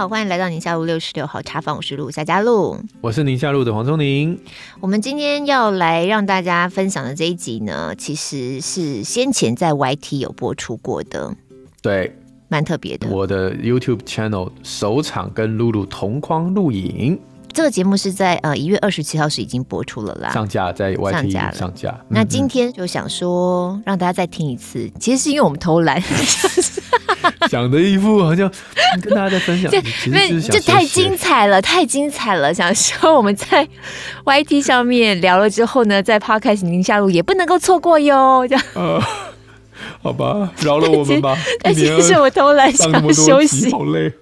好，欢迎来到宁夏路六十六号茶坊，我是陆夏佳路，我是宁夏路的黄忠宁。我们今天要来让大家分享的这一集呢，其实是先前在 YT 有播出过的，对，蛮特别的。我的 YouTube channel 首场跟露露同框录影。这个节目是在呃一月二十七号是已经播出了啦，上架在 YT 上架了上架。那今天就想说让大家再听一次，嗯、其实是因为我们偷懒，讲的一副好像跟大家在分享，这这太精彩了，太精彩了！想说我们在 YT 上面聊了之后呢，在 Podcast 宁夏路也不能够错过哟。这样、呃，好吧，饶了我们吧。但其实是我偷懒想休息，好累。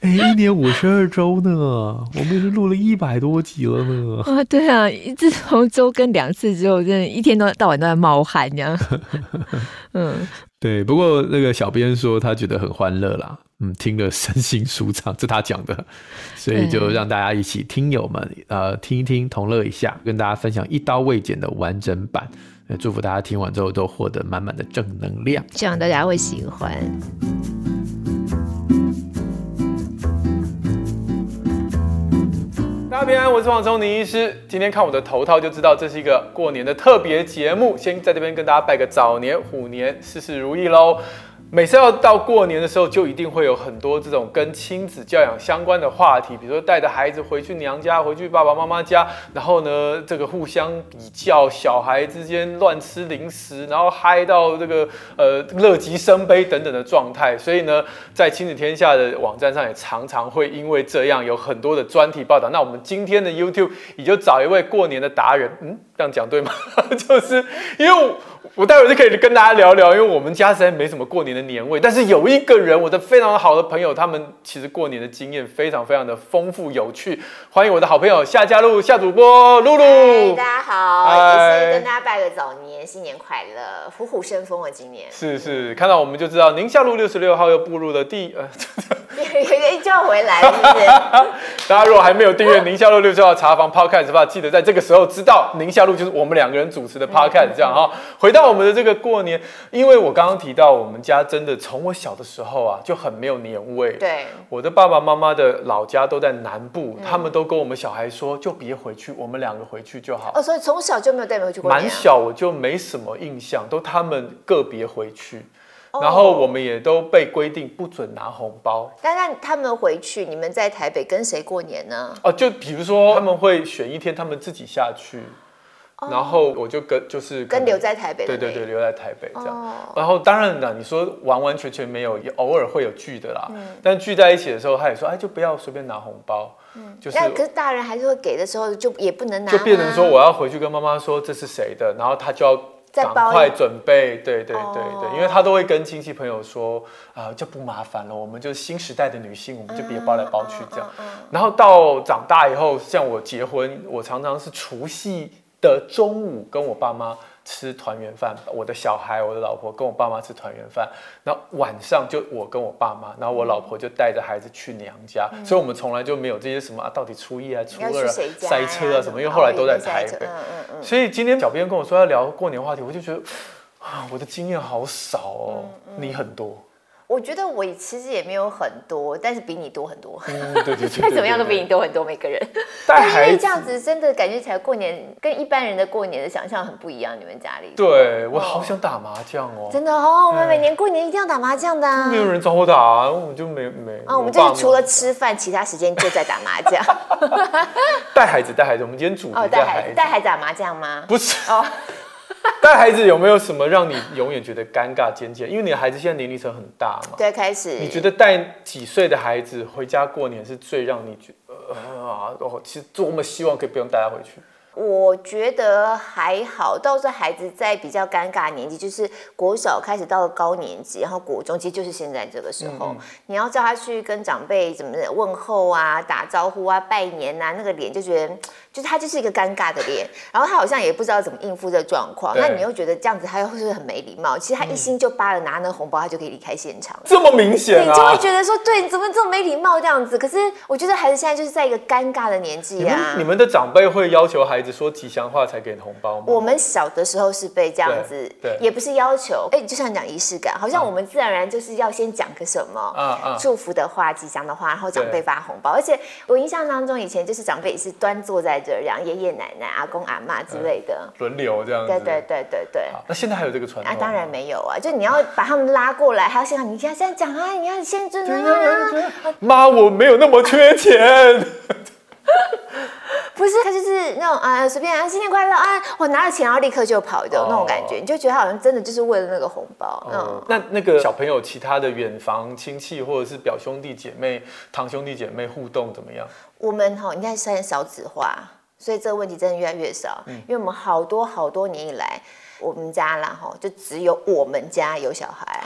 哎，一年五十二周呢，我们已经录了一百多集了呢。啊，对啊，自从周更两次之后，真的一天都到晚都在冒汗，这样。嗯，对。不过那个小编说他觉得很欢乐啦，嗯，听了身心舒畅，这他讲的，所以就让大家一起听友们呃听一听，同乐一下，跟大家分享一刀未剪的完整版。祝福大家听完之后都获得满满的正能量，希望大家会喜欢。大家平安，我是黄瑽宁医师。今天看我的头套就知道，这是一个过年的特别节目。先在这边跟大家拜个早年，虎年事事如意喽。每次要到过年的时候，就一定会有很多这种跟亲子教养相关的话题，比如说带着孩子回去娘家，回去爸爸妈妈家，然后呢，这个互相比较，小孩之间乱吃零食，然后嗨到这个呃乐极生悲等等的状态。所以呢，在亲子天下的网站上也常常会因为这样有很多的专题报道。那我们今天的 YouTube 也就找一位过年的达人，嗯，这样讲对吗？就是因为。我待会就可以跟大家聊聊，因为我们家实在没什么过年的年味，但是有一个人，我的非常好的朋友，他们其实过年的经验非常非常的丰富有趣。欢迎我的好朋友夏佳璐夏主播露露。大家好，也是跟大家拜个早年，新年快乐，虎虎生风啊！今年是是，看到我们就知道宁夏路六十六号又步入了第呃，就要回来，是不是？大家如果还没有订阅宁夏路六十六号茶房 Podcast 的话，记得在这个时候知道宁夏路就是我们两个人主持的 Podcast，这样哈。回到我们的这个过年，因为我刚刚提到，我们家真的从我小的时候啊就很没有年味。对，我的爸爸妈妈的老家都在南部，他们都跟我们小孩说，就别回去，我们两个回去就好。哦，所以从小就没有带你回去过年。蛮小我就没什么印象，都他们个别回去。然后我们也都被规定不准拿红包。但那他们回去，你们在台北跟谁过年呢？哦，就比如说他们会选一天，他们自己下去，然后我就跟就是跟留在台北。对对对，留在台北这样。然后当然了，你说完完全全没有，也偶尔会有聚的啦。但聚在一起的时候，他也说，哎，就不要随便拿红包。嗯，就是。但可是大人还是会给的时候，就也不能拿。就变成说，我要回去跟妈妈说这是谁的，然后他就要。赶快准备，对对对对，哦、因为他都会跟亲戚朋友说，啊、呃，就不麻烦了，我们就新时代的女性，我们就别包来包去这样。嗯嗯嗯、然后到长大以后，像我结婚，我常常是除夕的中午跟我爸妈。吃团圆饭，我的小孩、我的老婆跟我爸妈吃团圆饭，然后晚上就我跟我爸妈，然后我老婆就带着孩子去娘家，嗯、所以我们从来就没有这些什么啊，到底初一啊、初二啊塞车啊什么，因为后来都在台北。嗯嗯嗯、所以今天小编跟我说要聊过年话题，我就觉得啊，我的经验好少哦，嗯嗯、你很多。我觉得我其实也没有很多，但是比你多很多。嗯，对对对，再 怎么样都比你多很多，每个人。但因为这样子，真的感觉起来过年跟一般人的过年的想象很不一样。你们家里？对，我好想打麻将哦。真的哦，我们每年过年一定要打麻将的。啊没有人找我打，我们就没没。啊，我们就是除了吃饭，其他时间就在打麻将。带孩子，带孩子，我们今天主题带孩子，带孩子打麻将吗？不是哦。带孩子有没有什么让你永远觉得尴尬、尖尖？因为你的孩子现在年龄层很大嘛。对，开始。你觉得带几岁的孩子回家过年是最让你觉得啊？哦，其实多么希望可以不用带他回去。我觉得还好，倒是孩子在比较尴尬的年纪，就是国小开始到了高年级，然后国中，其实就是现在这个时候，嗯、你要叫他去跟长辈怎么问候啊、打招呼啊、拜年啊，那个脸就觉得就是他就是一个尴尬的脸，然后他好像也不知道怎么应付这个状况。那你又觉得这样子他又会不会很没礼貌？其实他一心就扒了拿那个红包，他就可以离开现场。这么明显啊！你就会觉得说，对，你怎么这么没礼貌这样子？可是我觉得孩子现在就是在一个尴尬的年纪啊。你们的长辈会要求孩子说吉祥话才给红包吗？我们小的时候是被这样子，对，也不是要求。哎，就像讲仪式感，好像我们自然而然就是要先讲个什么，祝福的话、吉祥的话，然后长辈发红包。而且我印象当中，以前就是长辈也是端坐在这儿，让爷爷奶奶、阿公阿妈之类的轮流这样子。对对对对对。那现在还有这个传统？啊，当然没有啊！就你要把他们拉过来，还要先你现在讲啊，你要先尊啊。妈，我没有那么缺钱。不是，他就是那种啊，随便啊，新年快乐啊，我拿了钱然后立刻就跑的那种感觉，你就觉得他好像真的就是为了那个红包。嗯，那那个小朋友其他的远房亲戚或者是表兄弟姐妹、堂兄弟姐妹互动怎么样？我们哈应该是算少子化，所以这个问题真的越来越少。嗯，因为我们好多好多年以来，我们家啦哈就只有我们家有小孩。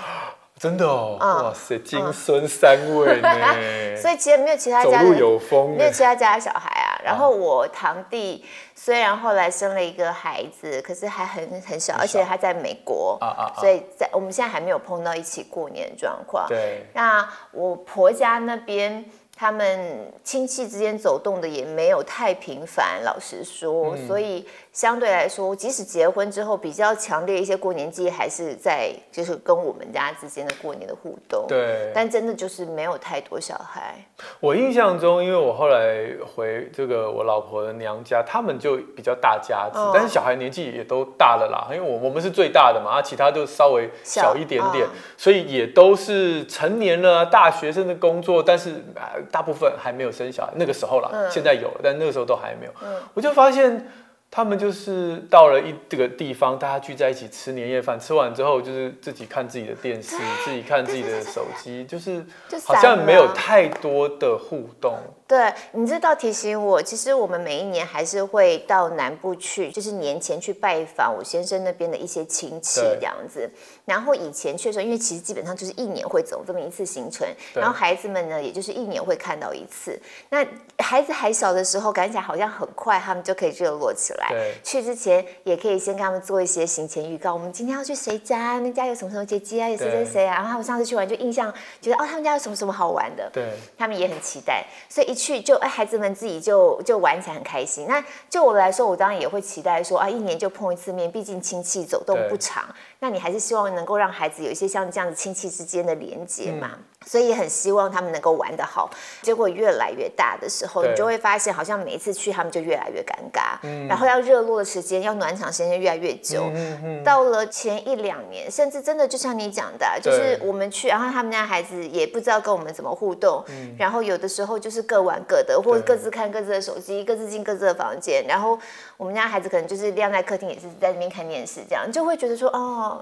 真的哦，哇塞，金孙三位呢，所以其实没有其他家的，走路有风，没有其他家的小孩啊。然后我堂弟虽然后来生了一个孩子，可是还很很小，而且他在美国，所以在我们现在还没有碰到一起过年的状况。对，那我婆家那边。他们亲戚之间走动的也没有太频繁，老实说，嗯、所以相对来说，即使结婚之后比较强烈一些过年记忆，还是在就是跟我们家之间的过年的互动。对，但真的就是没有太多小孩。我印象中，因为我后来回这个我老婆的娘家，他们就比较大家子，哦、但是小孩年纪也都大了啦，因为我我们是最大的嘛，啊，其他就稍微小一点点，哦、所以也都是成年了，大学生的工作，但是大部分还没有生小孩，那个时候啦，嗯、现在有了，但那个时候都还没有。嗯、我就发现他们就是到了一这个地方，大家聚在一起吃年夜饭，吃完之后就是自己看自己的电视，自己看自己的手机，就是好像没有太多的互动。对，你这倒提醒我，其实我们每一年还是会到南部去，就是年前去拜访我先生那边的一些亲戚这样子。然后以前确实，因为其实基本上就是一年会走这么一次行程，然后孩子们呢，也就是一年会看到一次。那孩子还小的时候，感觉好像很快他们就可以热络起来。对去之前也可以先跟他们做一些行前预告，我们今天要去谁家？那家有什么什么姐姐啊？有谁谁谁啊？然后他们上次去玩就印象觉得哦，他们家有什么什么好玩的。对，他们也很期待，所以一。去就哎，孩子们自己就就玩起来很开心。那就我来说，我当然也会期待说啊，一年就碰一次面，毕竟亲戚走动不长。对那你还是希望能够让孩子有一些像这样子亲戚之间的连接嘛？嗯所以也很希望他们能够玩得好，结果越来越大的时候，你就会发现，好像每一次去他们就越来越尴尬，嗯、然后要热络的时间、要暖场时间越来越久。嗯嗯、到了前一两年，甚至真的就像你讲的，就是我们去，然后他们家孩子也不知道跟我们怎么互动，嗯、然后有的时候就是各玩各的，或者各自看各自的手机，各自进各自的房间，然后我们家孩子可能就是晾在客厅，也是在那边看电视，这样就会觉得说，哦。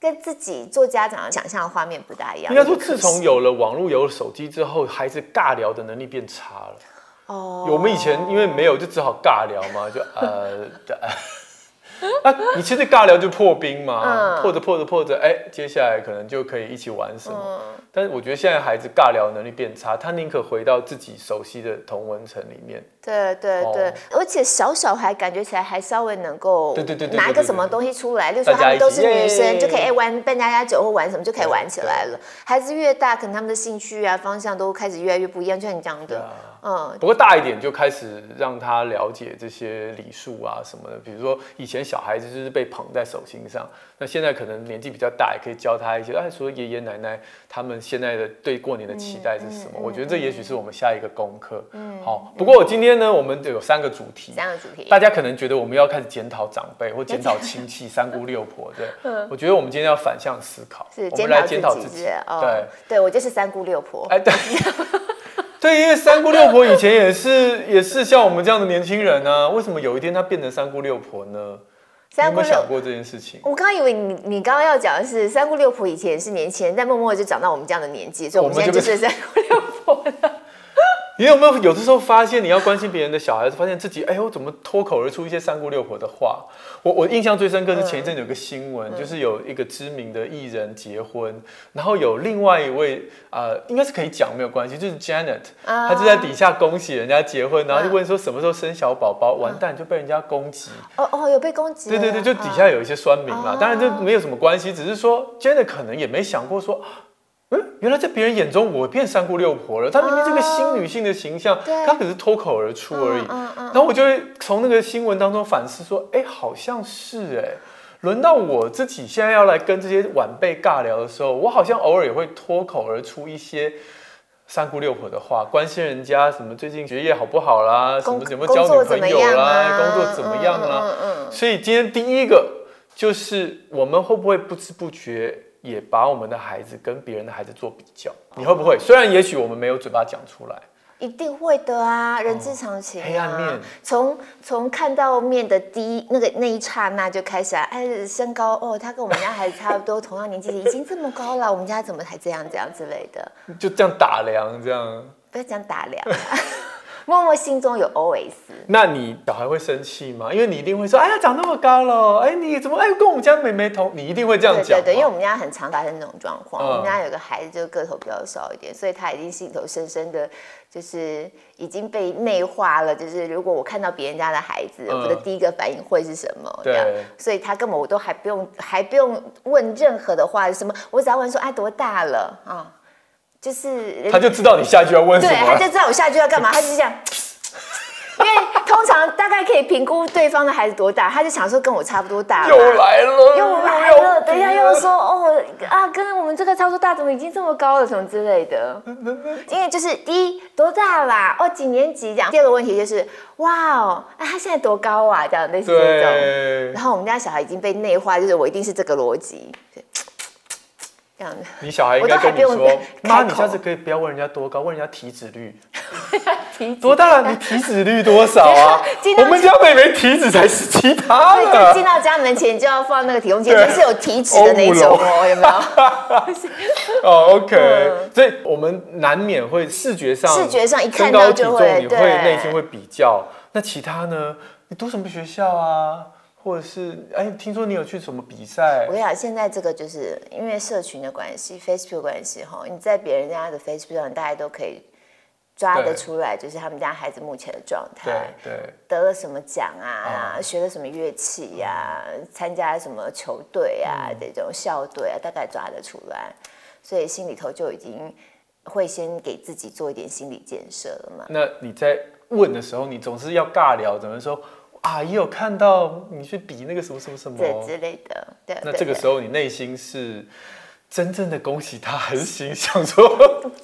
跟自己做家长想象的画面不大一样。应该说，自从有了网络、有了手机之后，孩子尬聊的能力变差了。哦，我们以前因为没有，就只好尬聊嘛，就呃。那、啊、你其实尬聊就破冰嘛，嗯、破着破着破着，哎、欸，接下来可能就可以一起玩什么。嗯、但是我觉得现在孩子尬聊能力变差，他宁可回到自己熟悉的同文层里面。对对对，哦、而且小小孩感觉起来还稍微能够，对对对，拿一个什么东西出来，例如说他们都是女生，就可以哎玩扮家家酒或玩什么就可以玩起来了。孩子越大，可能他们的兴趣啊方向都开始越来越不一样，就像你讲的。嗯，不过大一点就开始让他了解这些礼数啊什么的，比如说以前小孩子就是被捧在手心上，那现在可能年纪比较大，也可以教他一些。哎，说爷爷奶奶他们现在的对过年的期待是什么？嗯嗯嗯、我觉得这也许是我们下一个功课。嗯，好。不过今天呢，我们有三个主题，三个主题，大家可能觉得我们要开始检讨长辈或 检讨亲戚、三姑六婆，对。嗯、我觉得我们今天要反向思考，是我们来检讨自己。哦、对，对我就是三姑六婆。哎，对。对，因为三姑六婆以前也是 也是像我们这样的年轻人呢、啊，为什么有一天她变成三姑六婆呢？三姑有没有想过这件事情？我刚刚以为你你刚刚要讲的是三姑六婆以前是年轻人，但默默就长到我们这样的年纪，所以我们现在就是三姑六婆了。你有没有有的时候发现，你要关心别人的小孩子，发现自己哎呦，怎么脱口而出一些三姑六婆的话？我我印象最深刻是前一阵有个新闻，嗯、就是有一个知名的艺人结婚，然后有另外一位呃，应该是可以讲没有关系，就是 Janet，她、啊、就在底下恭喜人家结婚，然后就问说什么时候生小宝宝，完蛋就被人家攻击。哦哦，有被攻击？对对对，就底下有一些酸民嘛，啊、当然这没有什么关系，只是说 Janet 可能也没想过说。原来在别人眼中我变三姑六婆了。她明明这个新女性的形象，她、oh, 可是脱口而出而已。Uh, uh, uh, uh. 然后我就会从那个新闻当中反思说，哎，好像是哎，轮到我自己现在要来跟这些晚辈尬聊的时候，我好像偶尔也会脱口而出一些三姑六婆的话，关心人家什么最近学业好不好啦，什么有没有交女朋友啦，工作怎么样啦。嗯嗯嗯、所以今天第一个就是我们会不会不知不觉。也把我们的孩子跟别人的孩子做比较，你会不会？虽然也许我们没有嘴巴讲出来，一定会的啊，人之常情、啊。黑暗面，从从看到面的第一那个那一刹那就开始啊，哎，身高哦，他跟我们家孩子差不多，同样年纪，已经这么高了，我们家怎么还这样这样之类的？就这样打量，这样不要讲打量。默默心中有 OS，那你小孩会生气吗？因为你一定会说，哎呀，长那么高了，哎，你怎么哎跟我们家妹妹同？你一定会这样讲。对对对，因为我们家很常发生这种状况。嗯、我们家有个孩子就个头比较少一点，所以他已经心里头深深的，就是已经被内化了。就是如果我看到别人家的孩子，嗯、我的第一个反应会是什么？对。所以他根本我都还不用还不用问任何的话，什么我只要问说，哎，多大了啊？就是他就知道你下一句要问什么，对，他就知道我下一句要干嘛，他就是这样，因为通常大概可以评估对方的孩子多大，他就想说跟我差不多大，又来了，又来了，等一下又说哦啊，跟我们这个差不多大，怎么已经这么高了，什么之类的。因为就是第一多大啦，哦几年级这样，第二个问题就是哇哦，啊他现在多高啊，这样类似这种，然后我们家小孩已经被内化，就是我一定是这个逻辑。这样子，你小孩应该跟你说：“ 妈，你下次可以不要问人家多高，问人家体脂率。脂多大了？你体脂率多少啊？我们家妹妹体脂才十七趴呢。进到家门前就要放那个体重计，就是有体脂的那种哦，有没有？哦，OK。所以我们难免会视觉上，视觉上一看到就会，你会内心会比较。那其他呢？你读什么学校啊？”或者是哎，听说你有去什么比赛？我跟你讲，现在这个就是因为社群的关系，Facebook 关系哈，你在别人家的 Facebook 上，大家都可以抓得出来，就是他们家孩子目前的状态，对，对得了什么奖啊，哦、学了什么乐器呀、啊，参加什么球队啊，嗯、这种校队啊，大概抓得出来，所以心里头就已经会先给自己做一点心理建设了嘛。那你在问的时候，你总是要尬聊，怎么说？啊，也有看到你去比那个什么什么什么之类的，对。那这个时候你内心是真正的恭喜他，还是心想说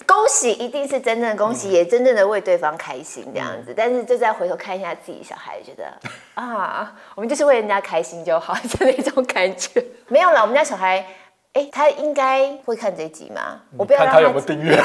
恭喜一定是真正的恭喜，嗯、也真正的为对方开心这样子。嗯、但是就再回头看一下自己小孩，觉得啊，我们就是为人家开心就好，就那种感觉。没有了，我们家小孩，哎，他应该会看这集吗？我不要看他有没有订阅。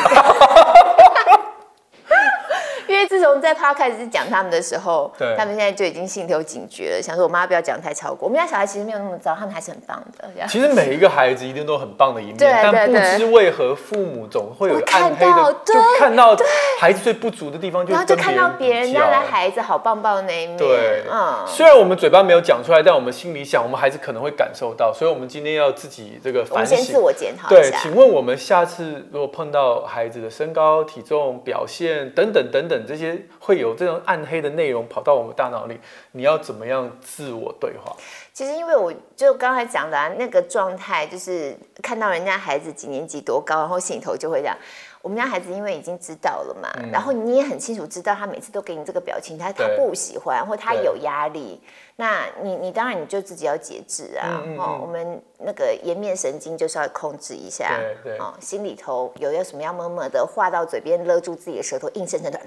因为自从在 Podcast 开始讲他们的时候，对他们现在就已经心头警觉了，想说我妈不要讲太超过。我们家小孩其实没有那么糟，他们还是很棒的。其实每一个孩子一定都很棒的一面，对但不知为何父母总会有暗黑的，就看到孩子最不足的地方就，然后就看到别人家的孩子好棒棒的那一面。对，嗯，虽然我们嘴巴没有讲出来，但我们心里想，我们孩子可能会感受到。所以，我们今天要自己这个反省，先自我检讨。对，请问我们下次如果碰到孩子的身高、体重、表现等等等等这些会。有这种暗黑的内容跑到我们大脑里，你要怎么样自我对话？其实，因为我就刚才讲的、啊、那个状态，就是看到人家孩子几年级多高，然后心里头就会这样。我们家孩子因为已经知道了嘛，嗯、然后你也很清楚知道他每次都给你这个表情，他他不喜欢或他有压力，那你你当然你就自己要节制啊。嗯嗯嗯哦，我们那个颜面神经就是要控制一下。对对。哦，心里头有要什么样么么的话到嘴边，勒住自己的舌头，硬生生的。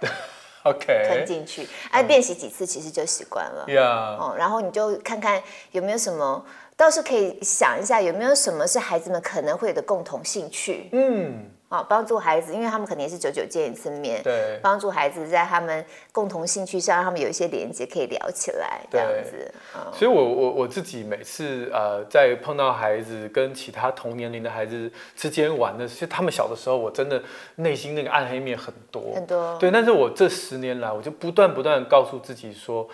OK，吞进去，哎，练习几次其实就习惯了。Yeah. 哦，然后你就看看有没有什么，倒是可以想一下有没有什么是孩子们可能会有的共同兴趣。嗯，啊，帮助孩子，因为他们肯定也是久久见一次面，对，帮助孩子在他们共同兴趣上，让他们有一些连接可以聊起来，这样子。嗯、所以我我我自己每次呃在碰到孩子跟其他同年龄的孩子之间玩的，其实他们小的时候，我真的内心那个暗黑面很多很多。对，但是我这十年来，我就不断不断告诉自己说，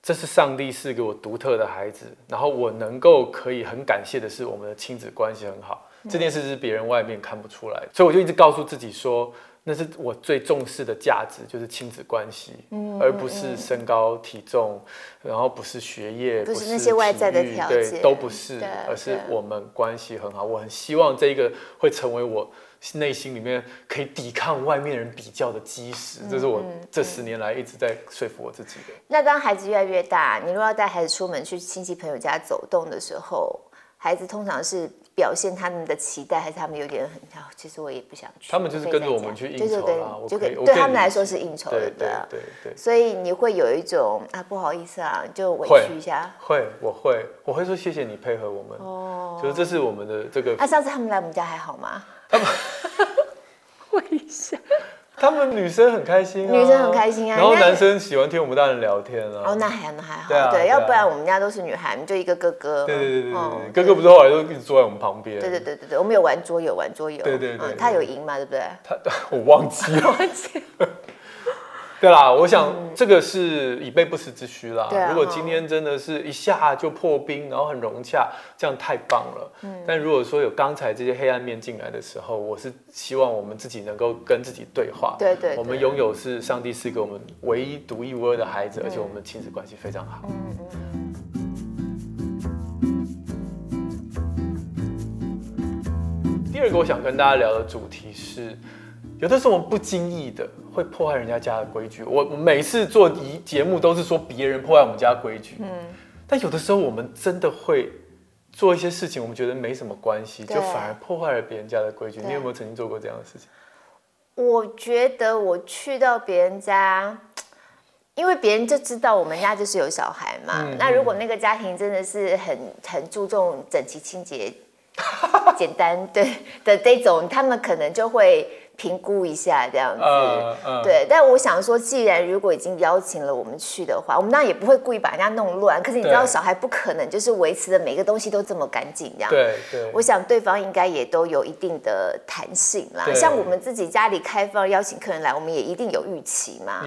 这是上帝赐给我独特的孩子，然后我能够可以很感谢的是，我们的亲子关系很好。这件事是别人外面看不出来的，所以我就一直告诉自己说，那是我最重视的价值，就是亲子关系，嗯，而不是身高体重，然后不是学业，不是那些外在的条件，对，都不是，而是我们关系很好。我很希望这一个会成为我内心里面可以抵抗外面人比较的基石，这是我这十年来一直在说服我自己的。那当孩子越来越大，你如果要带孩子出门去亲戚朋友家走动的时候，孩子通常是。表现他们的期待，还是他们有点很……其实我也不想去。他们就是跟着我们去应酬啦，就对，对他们来说是应酬，对对对对。所以你会有一种啊，不好意思啊，就委屈一下。会，我会，我会说谢谢你配合我们。哦，就是这是我们的这个。啊，上次他们来我们家还好吗？他们 会一下。他们女生很开心啊，女生很开心啊，然后男生喜欢听我们大人聊天啊。哦，那还那还好，对，要不然我们家都是女孩，就一个哥哥。对对对对，哥哥不是后来都一直坐在我们旁边。对对对对对，我们有玩桌游，玩桌游。对对对，他有赢嘛？对不对？他 我忘记了。对啦，我想这个是以备不时之需啦。如果今天真的是一下就破冰，然后很融洽，这样太棒了。但如果说有刚才这些黑暗面进来的时候，我是希望我们自己能够跟自己对话。对对，我们拥有是上帝赐给我们唯一独一无二的孩子，而且我们的亲子关系非常好。第二个我想跟大家聊的主题是。有的时候我们不经意的会破坏人家家的规矩。我每次做一节目都是说别人破坏我们家规矩，嗯，但有的时候我们真的会做一些事情，我们觉得没什么关系，就反而破坏了别人家的规矩。你有没有曾经做过这样的事情？我觉得我去到别人家，因为别人就知道我们家就是有小孩嘛。嗯，那如果那个家庭真的是很很注重整齐清洁、简单对的这种，他们可能就会。评估一下这样子，uh, uh, 对。但我想说，既然如果已经邀请了我们去的话，我们当然也不会故意把人家弄乱。可是你知道，小孩不可能就是维持的每个东西都这么干净这样。对对。我想对方应该也都有一定的弹性啦。像我们自己家里开放邀请客人来，我们也一定有预期嘛。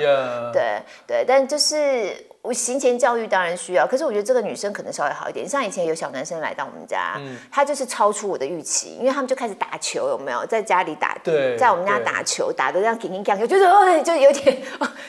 对对，但就是。我行前教育当然需要，可是我觉得这个女生可能稍微好一点。像以前有小男生来到我们家，嗯，他就是超出我的预期，因为他们就开始打球，有没有在家里打？对，在我们家打球，打的这样叮叮当，就是哦，就有点，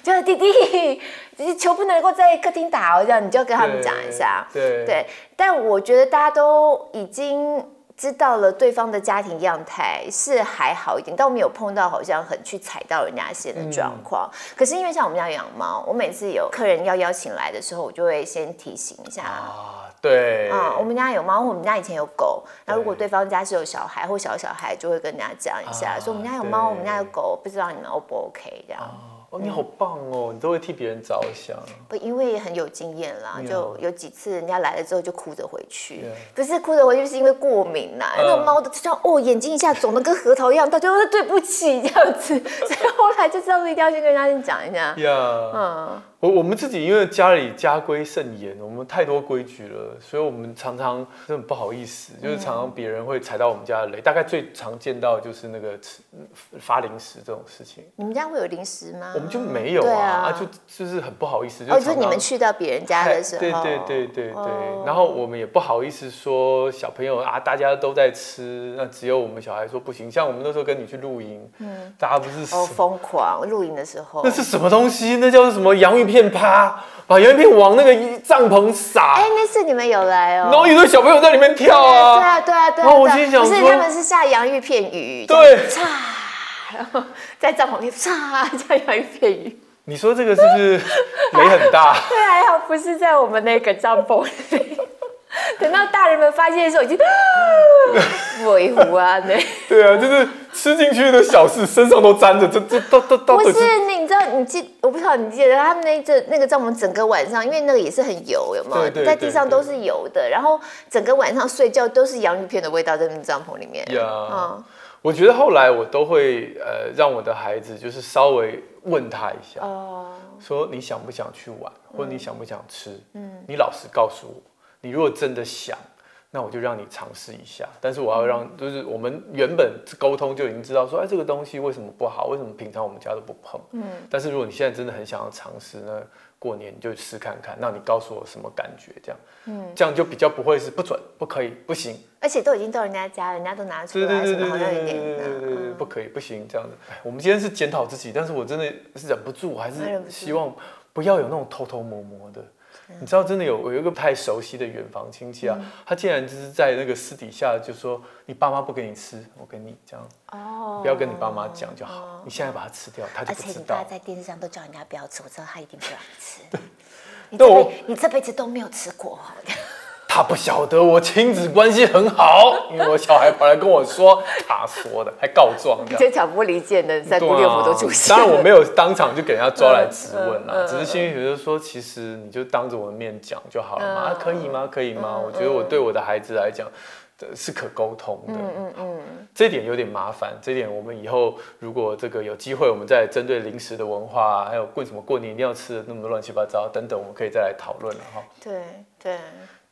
就是弟弟，球不能够在客厅打哦，这样你就要跟他们讲一下。对，对，对，但我觉得大家都已经。知道了对方的家庭样态是还好一点，但我们有碰到好像很去踩到人家线的状况。嗯、可是因为像我们家养猫，我每次有客人要邀请来的时候，我就会先提醒一下啊，对啊、嗯，我们家有猫，我们家以前有狗。那如果对方家是有小孩或小小孩，就会跟人家讲一下，啊、说我们家有猫，我们家有狗，不知道你们 O 不 OK 这样。啊哦，你好棒哦！你都会替别人着想。不，因为很有经验啦，就有几次人家来了之后就哭着回去，不是哭着回去是因为过敏啦。那个猫的就像哦，眼睛一下肿的跟核桃一样，他就说对不起这样子，所以后来就知道一定要先跟人家先讲一下。呀，嗯。我我们自己因为家里家规甚严，我们太多规矩了，所以我们常常真的不好意思，就是常常别人会踩到我们家的雷。大概最常见到就是那个吃发零食这种事情。你们家会有零食吗？我们就没有啊，啊就就是很不好意思。哦，就是你们去到别人家的时候。对对对对对。然后我们也不好意思说小朋友啊，大家都在吃，那只有我们小孩说不行。像我们那时候跟你去露营，嗯，大家不是哦疯狂露营的时候，那是什么东西？那叫做什么洋芋片趴，把洋芋片往那个帐篷撒。哎，那次你们有来哦。然后一堆小朋友在里面跳啊。对啊，对啊，对啊。然后我心想说，不是他们是下洋芋片雨。对。擦，然后在帐篷里擦下洋芋片雨。你说这个是不是雷很大？对，还好不是在我们那个帐篷里。等到大人们发现的时候，已经尾糊啊，对。对啊，就是。吃进去的小事，身上都沾着，这这都都都。不是，你知道，你记，我不知道你记得他们那这那个帐篷整个晚上，因为那个也是很油，有没有？在地上都是油的，然后整个晚上睡觉都是洋芋片的味道在那个帐篷里面。呀，我觉得后来我都会呃让我的孩子就是稍微问他一下，哦，说你想不想去玩，或者你想不想吃？嗯，你老实告诉我，你如果真的想，那我就让你尝试一下。但是我要让，就是我们原本沟通就已经知道说，哎，这个东西为什么不好？为什么平常我们家都不碰？嗯。但是如果你现在真的很想要尝试，那过年你就试看看，那你告诉我什么感觉？这样，嗯，这样就比较不会是不准、不可以、不行。而且都已经到人家家，人家都拿出来，对对对对对对对对对，不可以、不行这样子。我们今天是检讨自己，但是我真的是忍不住，还是希望不要有那种偷偷摸摸的。你知道，真的有我有一个不太熟悉的远房亲戚啊，嗯、他竟然就是在那个私底下就说：“你爸妈不给你吃，我给你这样哦，不要跟你爸妈讲就好。哦、你现在把它吃掉，他就不知道。”而且你爸在电视上都叫人家不要吃，我知道他一定不让你吃。对，你这辈我你这辈子都没有吃过。他不晓得我亲子关系很好，因为我小孩跑来跟我说，他说的还告状，这挑拨离间的三姑六婆都出现。当然我没有当场就给人家抓来质问了，只是心里觉得说，其实你就当着我的面讲就好了嘛，可以吗？可以吗？我觉得我对我的孩子来讲，是可沟通的。嗯嗯嗯，这点有点麻烦，这一点我们以后如果这个有机会，我们再针对零食的文化，还有为什么过年一定要吃的那么多乱七八糟等等，我们可以再来讨论了哈。对对。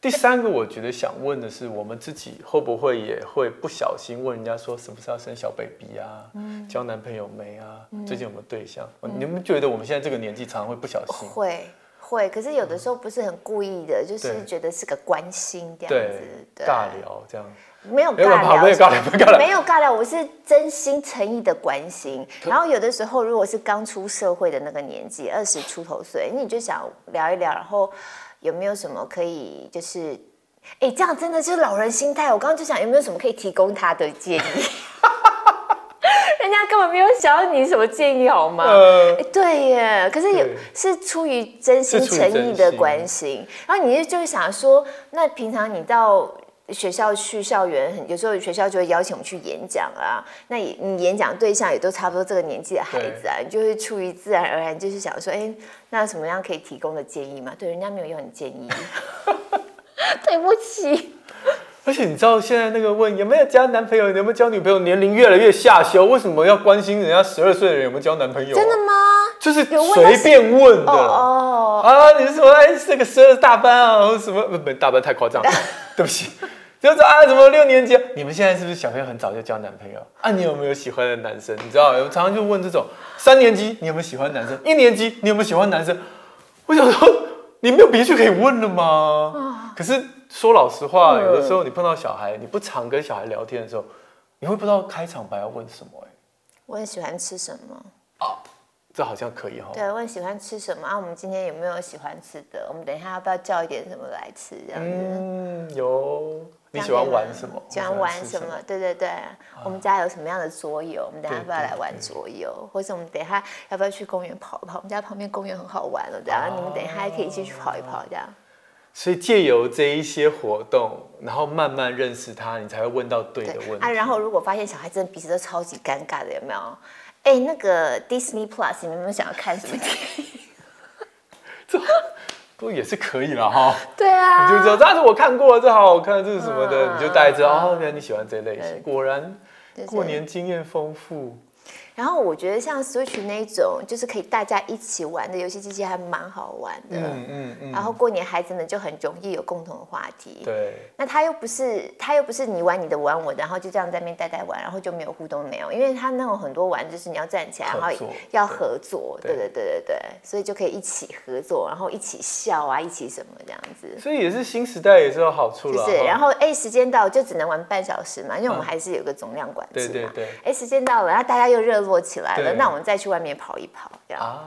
第三个，我觉得想问的是，我们自己会不会也会不小心问人家说，是不是要生小 baby 啊？嗯，交男朋友没啊？嗯、最近有没有对象？嗯、你们觉得我们现在这个年纪，常常会不小心？会会，可是有的时候不是很故意的，嗯、就是觉得是个关心这样子，对，对尬聊这样。没有尬聊，没有尬聊，没有尬聊，我是真心诚意的关心。然后有的时候，如果是刚出社会的那个年纪，二十出头岁，你就想聊一聊，然后。有没有什么可以就是，哎，这样真的就是老人心态。我刚刚就想有没有什么可以提供他的建议，人家根本没有想要你什么建议好吗？呃、对耶，可是有是出于真心诚意的关心，然后你就就会想说，那平常你到。学校去校园，有时候学校就会邀请我们去演讲啊。那你演讲对象也都差不多这个年纪的孩子啊，你就会出于自然而然就是想说，哎，那什么样可以提供的建议嘛？对，人家没有要你建议，对不起。而且你知道现在那个问有没有交男朋友，有没有交女朋友，年龄越来越下修，为什么要关心人家十二岁的人有没有交男朋友啊？真的吗？就是随便问的哦，哦啊，你是说哎，这个十二大班啊，什么不大班太夸张了，对不起。就是啊，怎么六年级？你们现在是不是小朋友很早就交男朋友啊？你有没有喜欢的男生？你知道，我常常就问这种三年级，你有没有喜欢男生？一年级，你有没有喜欢男生？我想说，你没有别去可以问了吗？可是说老实话，有的时候你碰到小孩，你不常跟小孩聊天的时候，你会不知道开场白要问什么。哎，我很喜欢吃什么？啊，这好像可以哈。对，问喜欢吃什么啊？我们今天有没有喜欢吃的？我们等一下要不要叫一点什么来吃？这样子。嗯，有。你喜欢玩什么？喜欢玩什么？对对对，我们家有什么样的桌游？我们等下要不要来玩桌游？或者我们等一下要不要去公园跑一跑？我们家旁边公园很好玩了，这样你们等一下还可以一起去跑一跑，这样。所以借由这一些活动，然后慢慢认识他，你才会问到对的问题啊。然后如果发现小孩真的彼此都超级尴尬的，有没有？哎，那个 Disney Plus，你们有没有想要看什么电影？这。不也是可以了哈，对啊，你就知道，但是我看过了，这好好看，这是什么的，嗯、你就大概知道哦，原来你喜欢这类型，果然过年经验丰富。然后我觉得像 Switch 那一种，就是可以大家一起玩的游戏机器，还蛮好玩的。嗯嗯嗯。然后过年孩子们就很容易有共同的话题。对。那他又不是，他又不是你玩你的，玩我的，然后就这样在那边呆呆玩，然后就没有互动，没有，因为他那种很多玩就是你要站起来，然后要合作。对对对对对。所以就可以一起合作，然后一起笑啊，一起什么这样子。所以也是新时代也是有好处了。是。然后哎，时间到就只能玩半小时嘛，因为我们还是有个总量管制嘛。对对对。哎，时间到了，然后大家又热。做起来了，那我们再去外面跑一跑，这样。啊，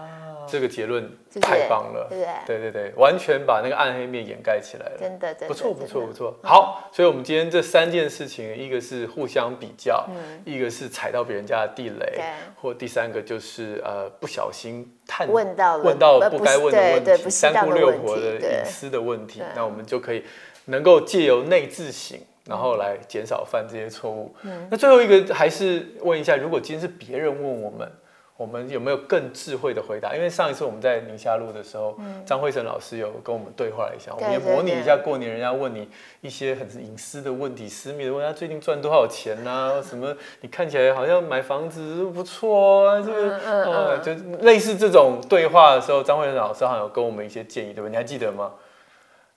这个结论太棒了，对不对？对对对，完全把那个暗黑面掩盖起来了，真的，真的不错不错不错。好，所以我们今天这三件事情，一个是互相比较，嗯、一个是踩到别人家的地雷，或第三个就是呃不小心探问到问到不该问的问题，三姑六婆的隐私的问题，那我们就可以能够借由内自省。然后来减少犯这些错误。嗯，那最后一个还是问一下，如果今天是别人问我们，我们有没有更智慧的回答？因为上一次我们在宁夏路的时候，张、嗯、惠成老师有跟我们对话了一下，我们也模拟一下过年人家问你一些很隐私的问题、私密的问题，他最近赚多少钱啊？什么？你看起来好像买房子不错啊，这个嗯，嗯，嗯，嗯，就类似这种对话的时候，张慧成老师好像有跟我们一些建议，对吧？你还记得吗？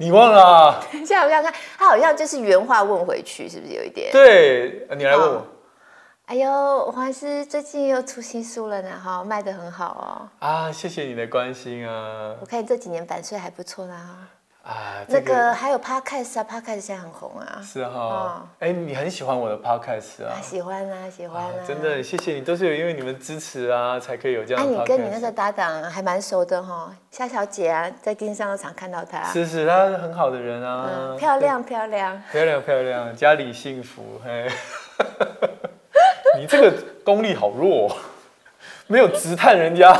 你忘了、啊？现在我想看，他好像就是原话问回去，是不是有一点？对，你来问我。哦哎呦，黄医师最近又出新书了呢，哈，卖得很好哦。啊，谢谢你的关心啊。我看你这几年版税还不错啦。啊，这个、那个还有 Podcast 啊，Podcast 现在很红啊。是哈。哎、你很喜欢我的 Podcast 啊？喜欢啊，喜欢啊。啊真的，谢谢你，都是有因为你们支持啊，才可以有这样的。哎、啊，你跟你那个搭档还蛮熟的哈，夏小姐啊，在电视上都常看到她。是是，她是很好的人啊。嗯、漂亮漂亮。漂亮漂亮，家里幸福嘿。你这个功力好弱，没有直探人家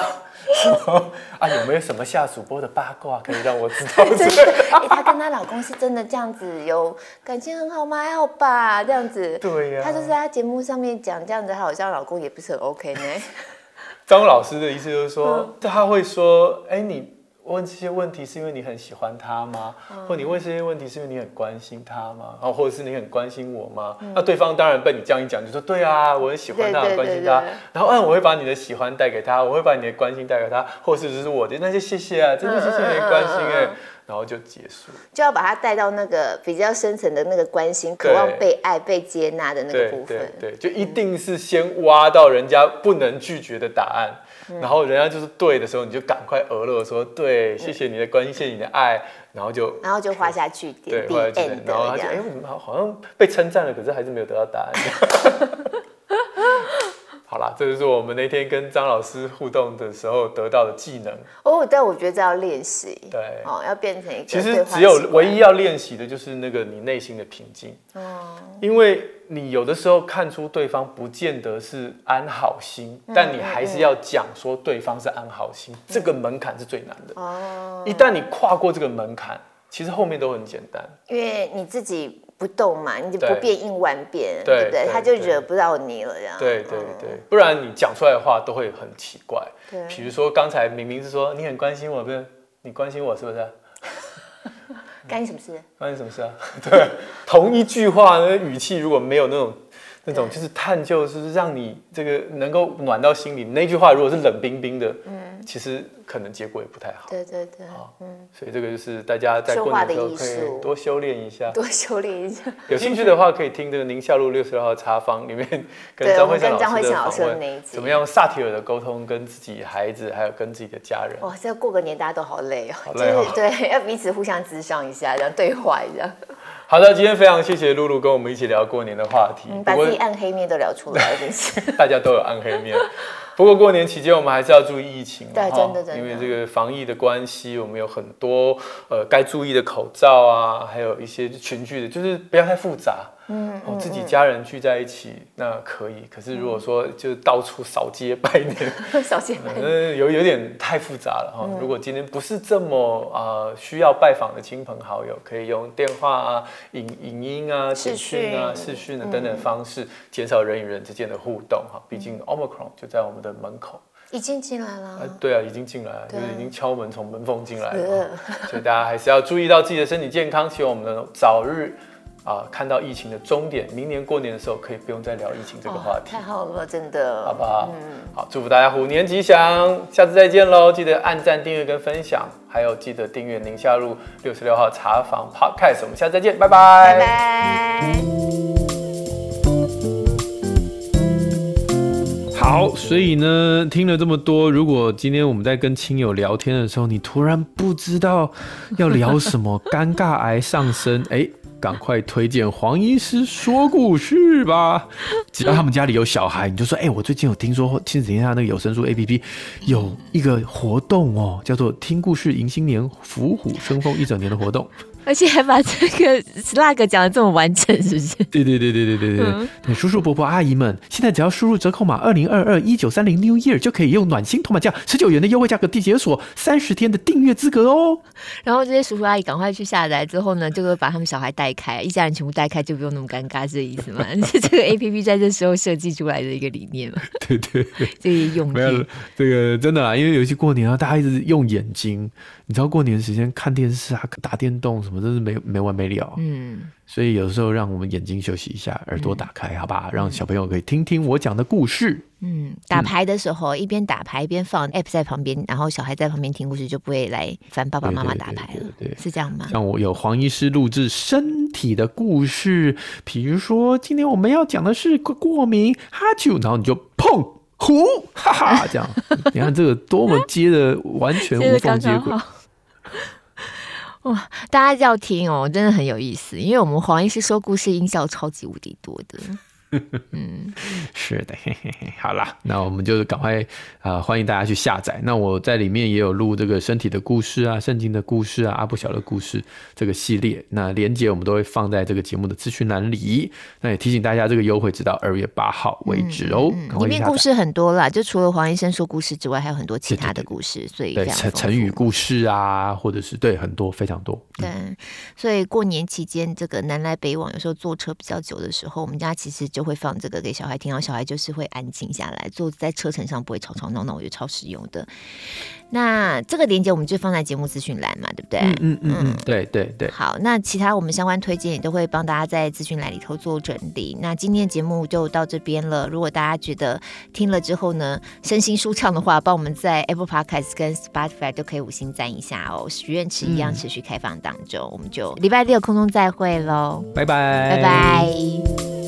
啊？有没有什么下主播的八卦可以让我知道？真的，欸，她跟她老公是真的这样子有感情很好吗？还好吧，这样子。对呀，啊。她就是在节目上面讲这样子，她好像老公也不是很 OK 呢。张老师的意思就是说，他会说，哎，你。问这些问题是因为你很喜欢他吗？嗯、或你问这些问题是因为你很关心他吗？然后或者是你很关心我吗？嗯、那对方当然被你这样一讲，就说对啊，我很喜欢他，很关心他。然后嗯，我会把你的喜欢带给他，我会把你的关心带给他，或者是只是我的那些谢谢啊，真的谢谢你的关心哎、欸。嗯嗯嗯嗯然后就结束，就要把他带到那个比较深层的那个关心、渴望被爱、被接纳的那个部分。对，对，对，就一定是先挖到人家不能拒绝的答案，嗯、然后人家就是对的时候，你就赶快额乐说对，谢谢你的关心，谢谢你的爱，然后就然后就画下句点，对，画下句点，然后他就哎，我们好好像被称赞了，可是还是没有得到答案。好啦，这就是我们那天跟张老师互动的时候得到的技能哦。但我觉得这要练习，对，哦，要变成一个。其实只有唯一要练习的就是那个你内心的平静。哦。因为你有的时候看出对方不见得是安好心，嗯、但你还是要讲说对方是安好心，嗯、这个门槛是最难的。哦。一旦你跨过这个门槛，其实后面都很简单。因为你自己。不动嘛，你就不变应万变，对，对不对？他就惹不到你了，这样。对对对，不然你讲出来的话都会很奇怪。对，比如说刚才明明是说你很关心我，不是？你关心我是不是？关你什么事？关你什么事啊？对，同一句话那语气如果没有那种那种就是探究，是让你这个能够暖到心里。那句话如果是冷冰冰的，嗯。其实可能结果也不太好。对对对，嗯，所以这个就是大家在过年的时候可以多修炼一下，多修炼一下。有兴趣的话，可以听这个宁夏路六十六号茶坊里面跟张惠成老师的访问，怎么样萨提尔的沟通，跟自己孩子还有跟自己的家人。哇，这过个年大家都好累哦，好累哦，对，要彼此互相咨商一下，这样对话一下。好的，今天非常谢谢露露跟我们一起聊过年的话题，把自己暗黑面都聊出来了，真是。大家都有暗黑面。不过过年期间，我们还是要注意疫情，对，真的真的，因为这个防疫的关系，我们有很多呃该注意的口罩啊，还有一些群聚的，就是不要太复杂。嗯，哦，自己家人聚在一起那可以，可是如果说就到处扫街拜年，扫街拜年，有有点太复杂了哈。如果今天不是这么呃需要拜访的亲朋好友，可以用电话啊、影影音啊、视讯啊、视讯啊等等方式，减少人与人之间的互动哈。毕竟 Omicron 就在我们的门口，已经进来了。对啊，已经进来了，就是已经敲门从门缝进来了。所以大家还是要注意到自己的身体健康，希望我们能早日。啊，看到疫情的终点，明年过年的时候可以不用再聊疫情这个话题。太好了，真的，好不好？嗯，好，祝福大家虎年吉祥，下次再见喽！记得按赞、订阅跟分享，还有记得订阅宁夏路六十六号茶房 Podcast，我们下次再见，拜拜，拜拜。好，所以呢，听了这么多，如果今天我们在跟亲友聊天的时候，你突然不知道要聊什么，尴尬癌上升，哎。赶快推荐黄医师说故事吧！只要他们家里有小孩，你就说：哎、欸，我最近有听说亲子天下那个有声书 APP 有一个活动哦，叫做听故事迎新年，伏虎生风一整年的活动。而且还把这个 slug 讲的这么完整，是不是？对对对对对对对、嗯、对，叔叔伯伯阿姨们，现在只要输入折扣码二零二二一九三零 New Year 就可以用暖心头码价十九元的优惠价格缔解锁三十天的订阅资格哦。然后这些叔叔阿姨赶快去下载之后呢，就会把他们小孩带开，一家人全部带开，就不用那么尴尬，是这意思吗？是 这个 A P P 在这时候设计出来的一个理念嘛？对对对，这些用没有这个真的啊，因为尤其过年啊，大家一直用眼睛，你知道过年时间看电视啊、打电动什么，真是没没完没了。嗯。所以有时候让我们眼睛休息一下，耳朵打开，嗯、好吧，让小朋友可以听听我讲的故事。嗯，打牌的时候、嗯、一边打牌一边放 app 在旁边，然后小孩在旁边听故事，就不会来烦爸爸妈妈打牌了。对，对，对，对，对，是这样吗？像我有黄医师录制身体的故事，比如说今天我们要讲的是过敏哈啾，然后你就碰呼哈哈这样，你看这个多么接的完全无缝接轨。哇，大家要听哦，真的很有意思，因为我们黄医师说故事音效超级无敌多的。嗯，是的，嘿嘿嘿，好啦，那我们就赶快啊、呃，欢迎大家去下载。那我在里面也有录这个身体的故事啊，圣经的故事啊，阿布小的故事这个系列。那连接我们都会放在这个节目的资讯栏里。那也提醒大家，这个优惠直到二月八号为止哦。嗯嗯、里面故事很多啦，就除了黄医生说故事之外，还有很多其他的故事，对对对，所以成成语故事啊，或者是对很多非常多。对，所以过年期间这个南来北往，有时候坐车比较久的时候，我们家其实就。就会放这个给小孩听，然后小孩就是会安静下来，坐在车程上不会吵吵闹闹，我觉得超实用的。那这个链接我们就放在节目资讯栏嘛，对不对？嗯嗯嗯，嗯对对对。好，那其他我们相关推荐也都会帮大家在资讯栏里头做整理。那今天节目就到这边了。如果大家觉得听了之后呢，身心舒畅的话，帮我们在 Apple Podcast 跟 Spotify 都可以五星赞一下哦。许愿池一样持续开放当中，嗯、我们就礼拜六空中再会喽，拜拜，拜拜。